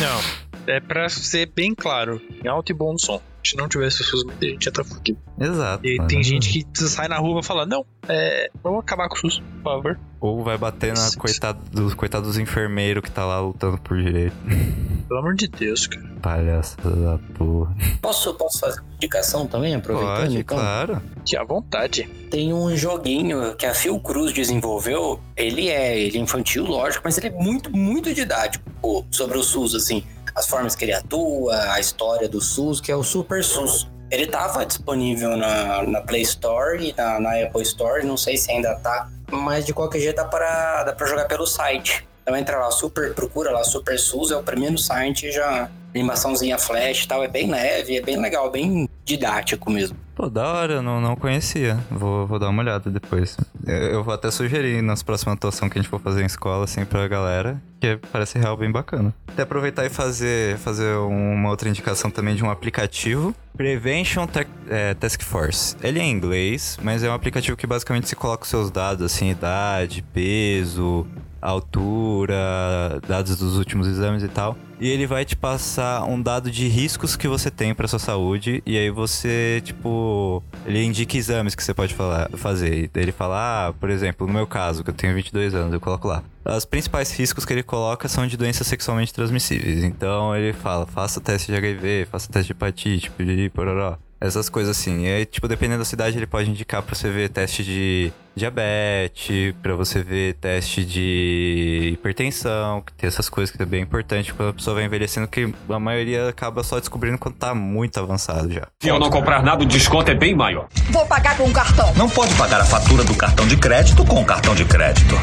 Não, é pra ser bem claro, em alto e bom som. Se não tivesse o SUS, muita gente ia estar fudido. Exato. E tem gente que sai na rua e fala, não, é, vamos acabar com o SUS, por favor. Ou vai bater na coitado dos, coitado dos enfermeiros que tá lá lutando por direito. Pelo amor de Deus, cara. Palhaça da porra. Posso, posso fazer uma indicação também, aproveitando? Pode, então? claro. Que à vontade. Tem um joguinho que a Fiocruz desenvolveu. Ele é, ele é infantil, lógico, mas ele é muito, muito didático sobre o SUS, assim. As formas que ele atua, a história do SUS, que é o Super SUS. Ele tava disponível na, na Play Store e na, na Apple Store, não sei se ainda tá, mas de qualquer jeito dá pra, dá jogar pelo site. Então entra lá, super, procura lá, Super SUS, é o primeiro site, já animaçãozinha flash e tal, é bem leve, é bem legal, bem didático mesmo. Pô, da hora, não, não conhecia. Vou, vou dar uma olhada depois. Eu, eu vou até sugerir nas próximas atuações que a gente for fazer em escola, assim, pra galera, que parece real bem bacana. Até aproveitar e fazer, fazer uma outra indicação também de um aplicativo. Prevention é, Task Force. Ele é em inglês, mas é um aplicativo que basicamente se coloca os seus dados, assim, idade, peso, altura, dados dos últimos exames e tal. E ele vai te passar um dado de riscos que você tem pra sua saúde. E aí você, tipo, ele indica exames que você pode falar, fazer. Ele fala, ah, por exemplo, no meu caso, que eu tenho 22 anos, eu coloco lá. Os principais riscos que ele coloca são de doenças sexualmente transmissíveis. Então ele fala, faça teste de HIV, faça teste de hepatite, piriri, pororó. Essas coisas assim. E aí, tipo, dependendo da cidade, ele pode indicar pra você ver teste de diabetes, pra você ver teste de hipertensão, que tem essas coisas que é bem importante quando a pessoa vai envelhecendo, que a maioria acaba só descobrindo quando tá muito avançado já. Se eu não comprar nada, o desconto é bem maior. Vou pagar com cartão. Não pode pagar a fatura do cartão de crédito com o cartão de crédito.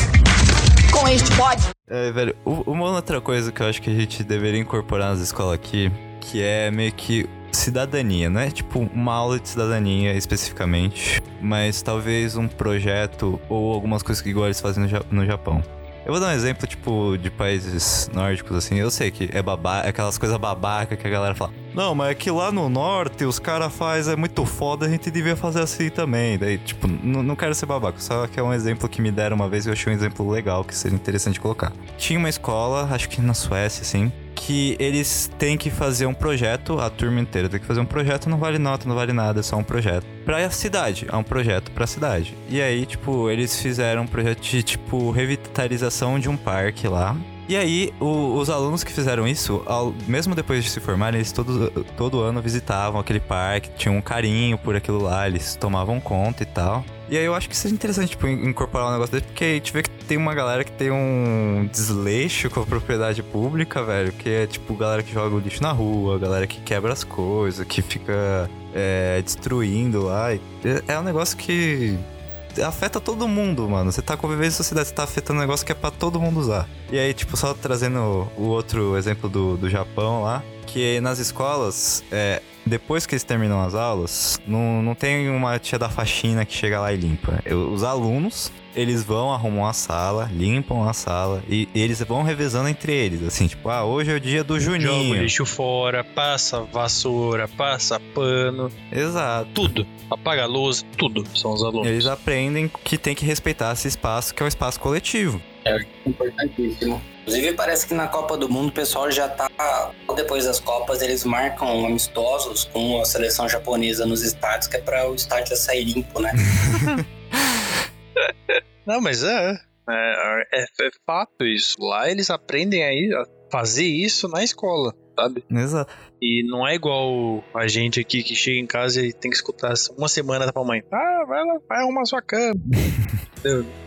Com este pode. É, velho, uma outra coisa que eu acho que a gente deveria incorporar nas escolas aqui, que é meio que cidadania, não é tipo uma aula de cidadania especificamente, mas talvez um projeto ou algumas coisas que igual eles fazem no, Ja- no Japão. Eu vou dar um exemplo, tipo, de países nórdicos, assim. Eu sei que é babá, é aquelas coisas babaca que a galera fala. Não, mas é que lá no norte os caras fazem, é muito foda, a gente devia fazer assim também. Daí, tipo, não quero ser babaca, só que é um exemplo que me deram uma vez e eu achei um exemplo legal que seria interessante colocar. Tinha uma escola, acho que na Suécia, assim, que eles têm que fazer um projeto, a turma inteira tem que fazer um projeto, não vale nota, não vale nada, é só um projeto. Pra cidade, é um projeto pra cidade. E aí, tipo, eles fizeram um projeto de, tipo, revitalização de um parque lá. E aí, o- os alunos que fizeram isso, ao- mesmo depois de se formarem, eles todo, todo ano visitavam aquele parque, tinham um carinho por aquilo lá, eles tomavam conta e tal. E aí eu acho que seria interessante, tipo, in- incorporar um negócio desse, porque a gente vê que tem uma galera que tem um desleixo com a propriedade pública, velho, que é tipo galera que joga o lixo na rua, galera que quebra as coisas, que fica é, destruindo lá. É, é um negócio que afeta todo mundo, mano. Você tá convivendo em sociedade, você tá afetando um negócio que é pra todo mundo usar. E aí, tipo, só trazendo o outro exemplo do, do Japão lá, que nas escolas, é, depois que eles terminam as aulas, não, não tem uma tia da faxina que chega lá e limpa. Eu- Os alunos, eles vão, arrumam a sala, limpam a sala e eles vão revezando entre eles. Assim, tipo, ah, hoje é o dia do Joga o Juninho. lixo fora, passa vassoura, passa pano, Exato. tudo. Apaga a luz, tudo. São os alunos. Eles aprendem que tem que respeitar esse espaço, que é o espaço coletivo. Importantíssimo. Inclusive, parece que na Copa do Mundo o pessoal já tá. Depois das Copas, eles marcam amistosos com a seleção japonesa nos estádios, que é pra o estádio já sair limpo, né? Não, mas é. É, é, é fato isso. Lá eles aprendem aí a fazer isso na escola, sabe? Exato. E não é igual a gente aqui que chega em casa e tem que escutar uma semana pra mãe. Ah, vai lá, vai arrumar sua cama.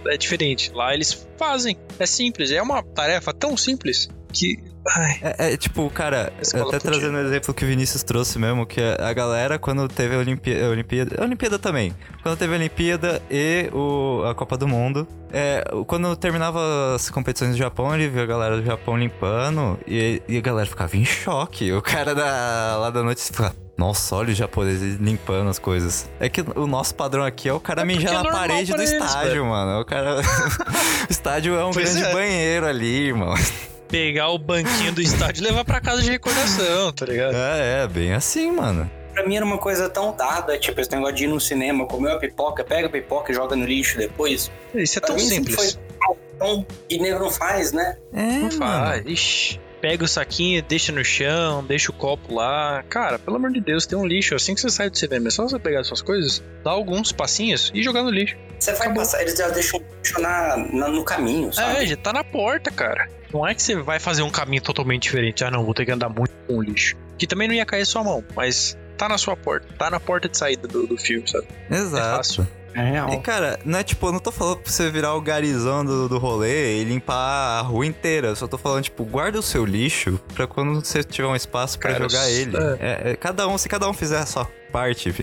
É diferente. Lá eles fazem. É simples. É uma tarefa tão simples que. É, é, tipo, cara, até podia. trazendo o exemplo que o Vinícius trouxe mesmo, que a galera, quando teve a Olimpíada, a Olimpíada, a Olimpíada também, quando teve a Olimpíada e o, a Copa do Mundo, é, quando terminava as competições do Japão, ele viu a galera do Japão limpando e, e a galera ficava em choque. O cara da, lá da noite ficava. Nossa, olha os japoneses limpando as coisas. É que o nosso padrão aqui é o cara É mijar é na normal parede do eles, estádio, velho. mano. O cara. o estádio é um Pois grande é. banheiro ali, irmão. Pegar o banquinho do estádio e levar pra casa de recordação, tá ligado? É, é, bem assim, mano. Pra mim era uma coisa tão dada, tipo, esse negócio de ir no cinema, comer uma pipoca, pega a pipoca e joga no lixo depois. Isso é Pra tão simples. foi tão... E nego não faz, né? É, Não mano. faz. Ixi. Pega o saquinho, deixa no chão, deixa o copo lá. Cara, pelo amor de Deus, tem um lixo. Assim que você sai do cinema, é só você pegar suas coisas, dar alguns passinhos e jogar no lixo. Você vai passar, eles já deixam o lixo na, na- no caminho, É, sabe? já tá na porta, cara. Não é que você vai fazer um caminho totalmente diferente. Ah, não, vou ter que andar muito com o lixo. Que também não ia cair sua mão, mas tá na sua porta. Tá na porta de saída do, do filme, sabe? É Exato. fácil. É real. E, cara, não é tipo, eu não tô falando pra você virar o garizão do, do rolê e limpar a rua inteira. Eu só tô falando, tipo, guarda o seu lixo pra quando você tiver um espaço pra Cara, jogar ele. É, é, cada um, se cada um fizer a sua parte,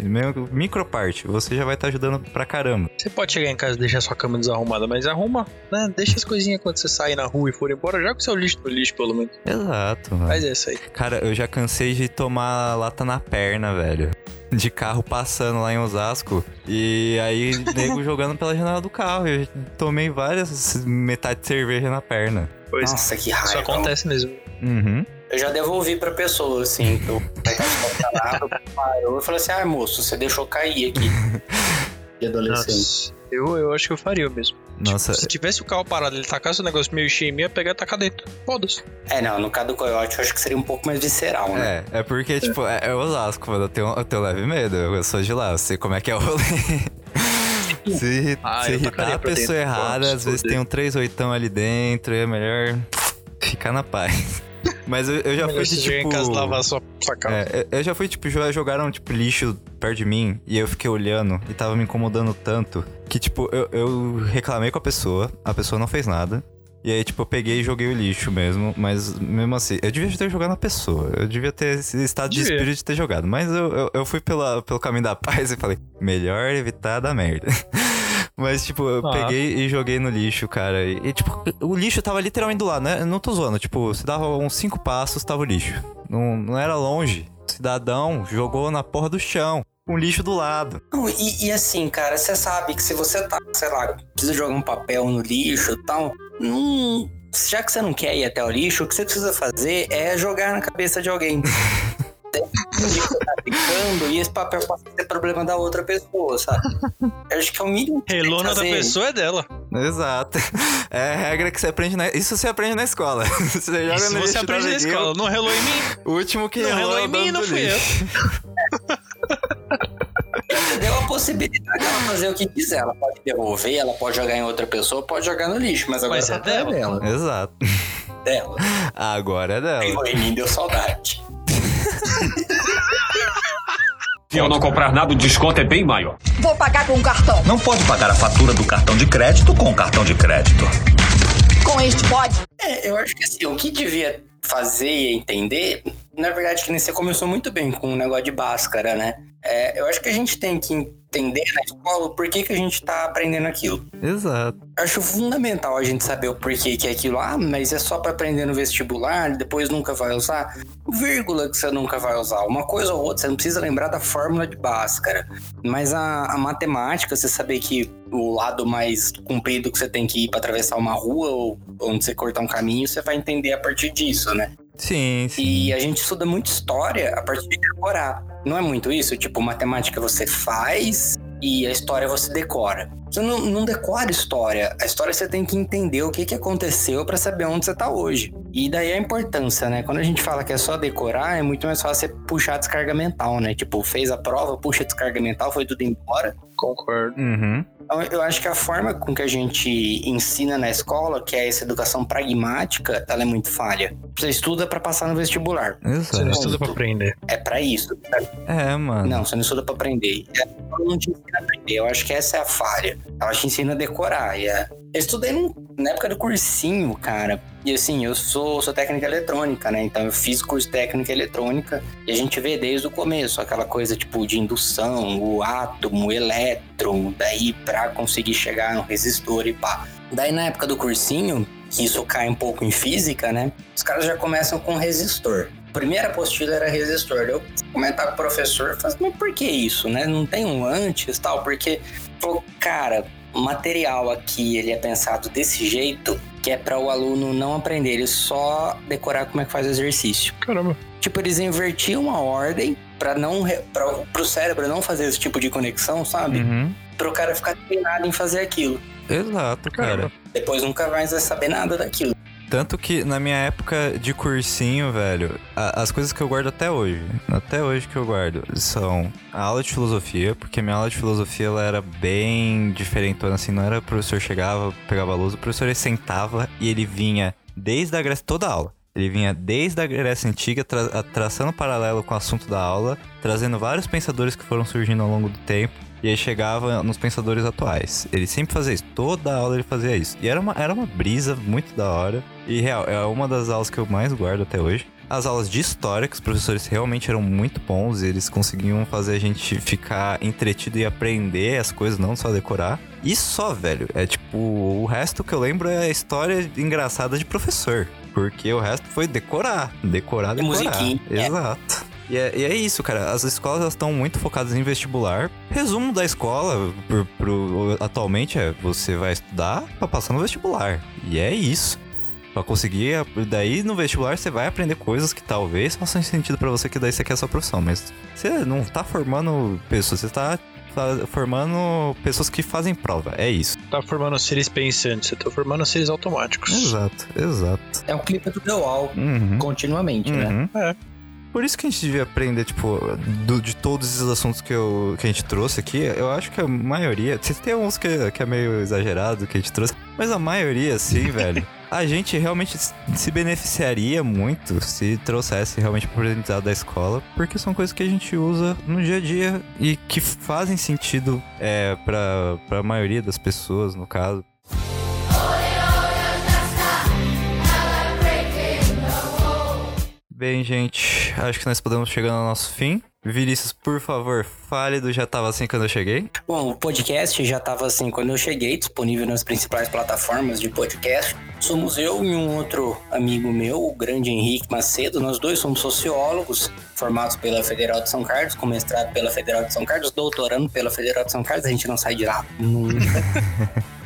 micro parte, você já vai estar ajudando pra caramba. Você pode chegar em casa e deixar sua cama desarrumada, mas arruma, né? Deixa as coisinhas quando você sair na rua e for embora. Joga o seu lixo no lixo, pelo menos. Exato, mano. Faz essa aí. Cara, eu já cansei de tomar lata na perna, velho. De carro passando lá em Osasco. E aí, nego jogando pela janela do carro. Eu tomei várias metade de cerveja na perna. Pois Nossa, que isso raiva. acontece mesmo. Uhum. Eu já devolvi pra pessoa, assim, que eu parou, eu falei assim, ah, moço, você deixou cair aqui. De adolescente. Nossa, eu, eu acho que eu faria mesmo. Nossa, Se tivesse o carro parado, ele tacasse o negócio meio cheio em mim, ia pegar e tacar dentro. Foda-se. É, não, no caso do coiote eu acho que seria um pouco mais visceral, né? É, é porque, tipo, é, é Osasco, mano. Eu tenho, eu tenho leve medo. Eu sou de lá, eu sei como é que é o rolê. Se, Ah, se irritar a pessoa dentro, errada, às vezes tem um 3 oitão ali dentro, e é melhor ficar na paz. Mas eu, eu já fui de tipo. em casa lavar sua, sua calça. É, eu eu já fui, tipo, jo- jogaram, tipo, lixo perto de mim e eu fiquei olhando e tava me incomodando tanto que, tipo, eu, eu reclamei com a pessoa, a pessoa não fez nada. E aí, tipo, eu peguei e joguei o lixo mesmo, mas mesmo assim, eu devia ter jogado na pessoa. Eu devia ter esse estado de Devia. espírito de ter jogado. Mas eu, eu, eu fui pela, pelo caminho da paz e falei, melhor evitar dar merda. Mas, tipo, eu Ah. peguei e joguei no lixo, cara. E, e, tipo, o lixo tava literalmente do lado, né? Eu não tô zoando. Tipo, você dava uns cinco passos, tava o lixo. Não, não era longe. O cidadão jogou na porra do chão. Com o lixo do lado. Não, e, e assim, cara, você sabe que se você tá, sei lá, precisa jogar um papel no lixo e tal, não. Já que você não quer ir até o lixo, o que você precisa fazer é jogar na cabeça de alguém. tá e esse papel passa a ser problema da outra pessoa, sabe? Eu acho que é o mínimo. que tem que Relou na outra fazer. pessoa é dela. Exato. É a regra que você aprende na... Isso você aprende na escola. Você joga Isso no você aprende na escola. Não relou em mim? O último que Não relou relou é em o mim, não fui eu. lixo. Deu a possibilidade dela fazer o que quiser. Ela pode devolver, ela pode jogar em outra pessoa, pode jogar no lixo, mas agora Mas é o papel dela. Exato. dela. Agora é dela. Relou em mim deu saudade. Se eu não comprar nada, o desconto é bem maior. Vou pagar com cartão. Não pode pagar a fatura do cartão de crédito com cartão de crédito. Com este pode. É, eu acho que assim, o que devia fazer e entender, na verdade, que nem você começou muito bem com o negócio de Bhaskara, né? É, eu acho que a gente tem que entender na escola o porquê que a gente tá aprendendo aquilo. Exato. Acho fundamental a gente saber o porquê que é aquilo. Ah, mas é só pra aprender no vestibular, depois nunca vai usar. Vírgula que você nunca vai usar. Uma coisa ou outra, você não precisa lembrar da fórmula de Bhaskara. Mas a, a matemática, você saber que o lado mais comprido que você tem que ir pra atravessar uma rua ou onde você cortar um caminho, você vai entender a partir disso, né? Sim, sim. E a gente estuda muito história a partir de decorar. Não é muito isso? Tipo, matemática você faz e a história você decora. Você não, não decora história. A história você tem que entender o que, que aconteceu pra saber onde você tá hoje. E daí a importância, né? Quando a gente fala que é só decorar, é muito mais fácil você puxar a descarga mental, né? Tipo, fez a prova, puxa a descarga mental, foi tudo embora. Concordo. Uhum. Eu acho que a forma com que a gente ensina na escola, que é essa educação pragmática, ela é muito falha. Você estuda pra passar no vestibular. Você não Exato. estuda pra aprender. É pra isso. sabe? É, mano. Não, você não estuda pra aprender. Ela não te ensina a aprender. Eu acho que essa é a falha. Ela te ensina a decorar. E é... Eu estudei num- na época do cursinho, cara. E assim, eu sou, sou técnica eletrônica, né? Então eu fiz curso técnica eletrônica e a gente vê desde o começo aquela coisa tipo de indução, o átomo, o elétron, daí pra conseguir chegar no resistor e pá. Daí na época do cursinho, que isso cai um pouco em física, né? Os caras já começam com resistor. Primeira apostila era resistor. Eu comentava com o professor, falei, mas por que isso, né? Não tem um antes tal? Porque, falou, cara, o material aqui ele é pensado desse jeito que é para o aluno não aprender, ele só decorar como é que faz o exercício. Caramba. Tipo, eles invertiam a ordem para não para o cérebro não fazer esse tipo de conexão, sabe? Uhum. Para o cara ficar treinado em fazer aquilo. Exato, cara. Depois nunca mais vai saber nada daquilo. Tanto que na minha época de cursinho, velho, a- as coisas que eu guardo até hoje, até hoje que eu guardo, são a aula de filosofia, porque a minha aula de filosofia ela era bem diferentona, assim, não era o professor chegava, pegava a luz, o professor ele sentava e ele vinha desde a Grécia, toda a aula. Ele vinha desde a Grécia Antiga, tra traçando paralelo com o assunto da aula, trazendo vários pensadores que foram surgindo ao longo do tempo. E aí chegava nos pensadores atuais. Ele sempre fazia isso. Toda aula ele fazia isso. E era uma, era uma brisa muito da hora. E real, é uma das aulas que eu mais guardo até hoje. As aulas de história, que os professores realmente eram muito bons. E eles conseguiam fazer a gente ficar entretido e aprender as coisas, não só decorar. E só, velho. É tipo, o resto que eu lembro é a história engraçada de professor. Porque o resto foi decorar. Decorar, E decorar. musiquinha. É. E é, e é isso, cara. As escolas estão muito focadas em vestibular. Resumo da escola pro, pro- atualmente é você vai estudar pra passar no vestibular. E é isso. Pra conseguir, daí no vestibular você vai aprender coisas que talvez façam sentido pra você, que daí você quer a sua profissão. Mas você não tá formando pessoas, você tá formando pessoas que fazem prova. É isso. Tá formando seres pensantes, eu tô formando seres automáticos. Exato, exato. É um clipe do The Wall, Uhum. continuamente, né? Uhum. É. Por isso que a gente devia aprender, tipo, do- de todos esses assuntos que, eu, que a gente trouxe aqui, eu acho que a maioria. Tem- uns que, que é meio exagerado que a gente trouxe, mas a maioria, sim, velho. A gente realmente se beneficiaria muito se trouxesse realmente pro aprendizado da escola, porque são coisas que a gente usa no dia a dia e que fazem sentido é, pra, pra maioria das pessoas, no caso. Bem, gente, acho que nós podemos chegar no nosso fim. Vinícius, por favor, fale do Já Tava Assim Quando Eu Cheguei. Bom, o podcast já estava assim quando eu cheguei, disponível nas principais plataformas de podcast. Somos eu e um outro amigo meu, o grande Henrique Macedo. Nós dois somos sociólogos, formados pela Federal de São Carlos, com mestrado pela Federal de São Carlos, doutorando pela Federal de São Carlos. A gente não sai de lá nunca.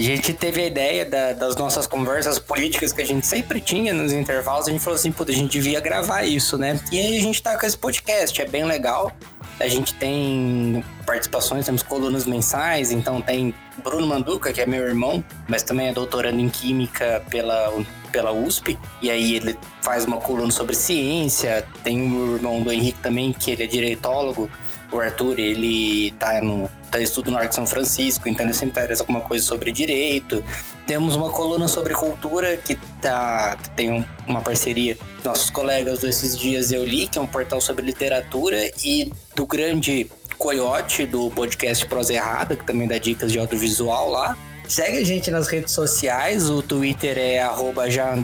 A gente teve a ideia da- das nossas conversas políticas que a gente sempre tinha nos intervalos. A gente falou assim, puta, a gente devia gravar isso, né? E aí a gente tá com esse podcast, é bem legal. A gente tem participações, temos colunas mensais, então tem Bruno Manduca, que é meu irmão, mas também é doutorando em Química pela, pela USP. E aí ele faz uma coluna sobre ciência. Tem o irmão do Henrique também, que ele é direitólogo. O Arthur, ele tá no estudo no Arco São Francisco, então ele sempre alguma coisa sobre direito. Temos uma coluna sobre cultura que tá que tem um- uma parceria nossos colegas desses dias eu li, que é um portal sobre literatura e do grande Coyote do podcast Prosa Errada, que também dá dicas de audiovisual lá. Segue a gente nas redes sociais, o Twitter é arroba já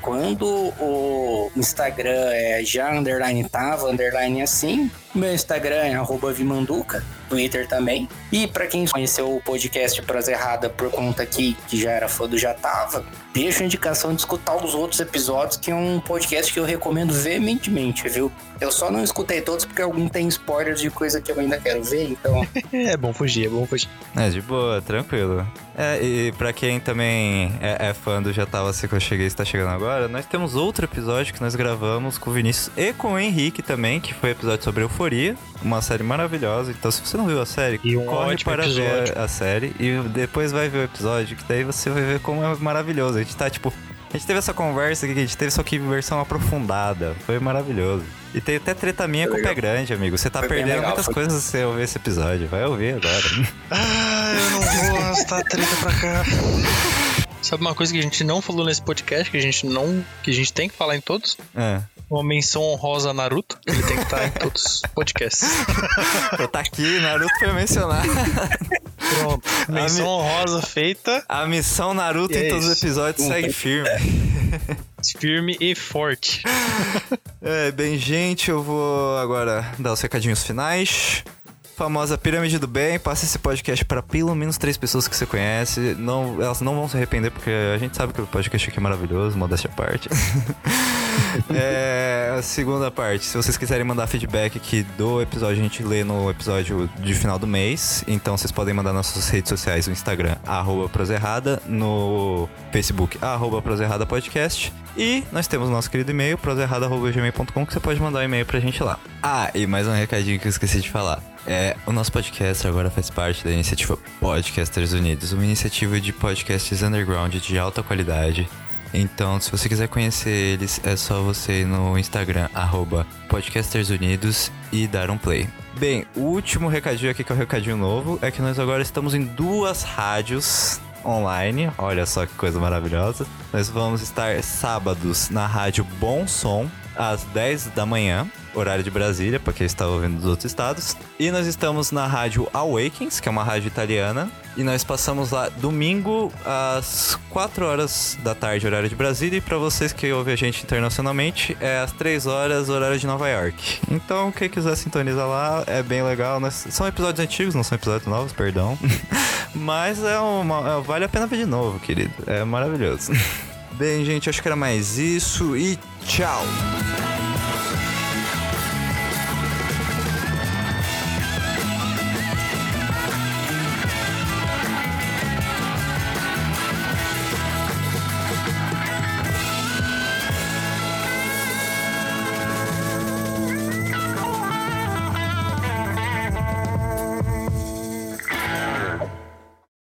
quando, o Instagram é já tava, assim, meu Instagram é arroba vimanduca, Twitter também. E pra quem conheceu o podcast Prosa Errada por conta aqui, que já era fã do Já Tava, deixo a indicação de escutar os outros episódios, que é um podcast que eu recomendo veementemente, viu? Eu só não escutei todos porque algum tem spoilers de coisa que eu ainda quero ver, então É bom fugir, é bom fugir. É, de boa, tranquilo. É, e pra quem também é, é fã do Já Tava Assim que eu cheguei e está chegando agora, nós temos outro episódio que nós gravamos com o Vinícius e com o Henrique também, que foi o episódio sobre Euforia, uma série maravilhosa. Então, se você não viu a série, E um corre ótimo para episódio. ver a série e depois vai ver o episódio, que daí você vai ver como é maravilhoso. A gente tá, tipo... A gente teve essa conversa aqui, que a gente teve só que versão aprofundada. Foi maravilhoso. E tem até treta minha com o pé grande, amigo. Você tá Foi perdendo legal, muitas foi- coisas se você ouvir esse episódio. Vai ouvir agora. Ah, eu não vou arrastar treta pra cá. Sabe uma coisa que a gente não falou nesse podcast, que a gente não. que a gente tem que falar em todos? é. Uma menção honrosa a Naruto, que ele tem que estar em todos os podcasts. Tá aqui, Naruto foi mencionado. Pronto. Menção honrosa feita, A missão Naruto é em todos os episódios segue firme. firme e forte. É, bem, gente, eu vou agora dar os recadinhos finais. Famosa Pirâmide do Bem, passe esse podcast para pelo menos três pessoas que você conhece. Não, elas não vão se arrepender, porque a gente sabe que o podcast aqui é maravilhoso, modéstia à parte. é, a segunda parte, se vocês quiserem mandar feedback aqui do episódio, a gente lê no episódio de final do mês. Então vocês podem mandar nas suas redes sociais, no Instagram, arroba proserrada, no Facebook, arroba proserrada podcast. E nós temos o nosso querido e-mail, proserrada.gmail.com, que você pode mandar um e-mail pra gente lá. Ah, e mais um recadinho que eu esqueci de falar. É, o nosso podcast agora faz parte da iniciativa Podcasters Unidos, uma iniciativa de podcasts underground de alta qualidade. Então, se você quiser conhecer eles, é só você ir no Instagram, arroba Podcasters Unidos e dar um play. Bem, o último recadinho aqui, que é o recadinho novo, é que nós agora estamos em duas rádios online. Olha só que coisa maravilhosa. Nós vamos estar sábados na rádio Bom Som, às 10 da manhã, horário de Brasília, para quem está ouvindo dos outros estados. E nós estamos na rádio Awakens, que é uma rádio italiana. E nós passamos lá domingo às 4 horas da tarde, horário de Brasília. E para vocês que ouvem a gente internacionalmente, é às 3 horas, horário de Nova York. Então, quem quiser sintonizar lá, é bem legal. Nós- São episódios antigos, não são episódios novos, perdão. Mas é uma, é- vale a pena ver de novo, querido. É maravilhoso. Bem, gente, acho que era mais isso e Tchau!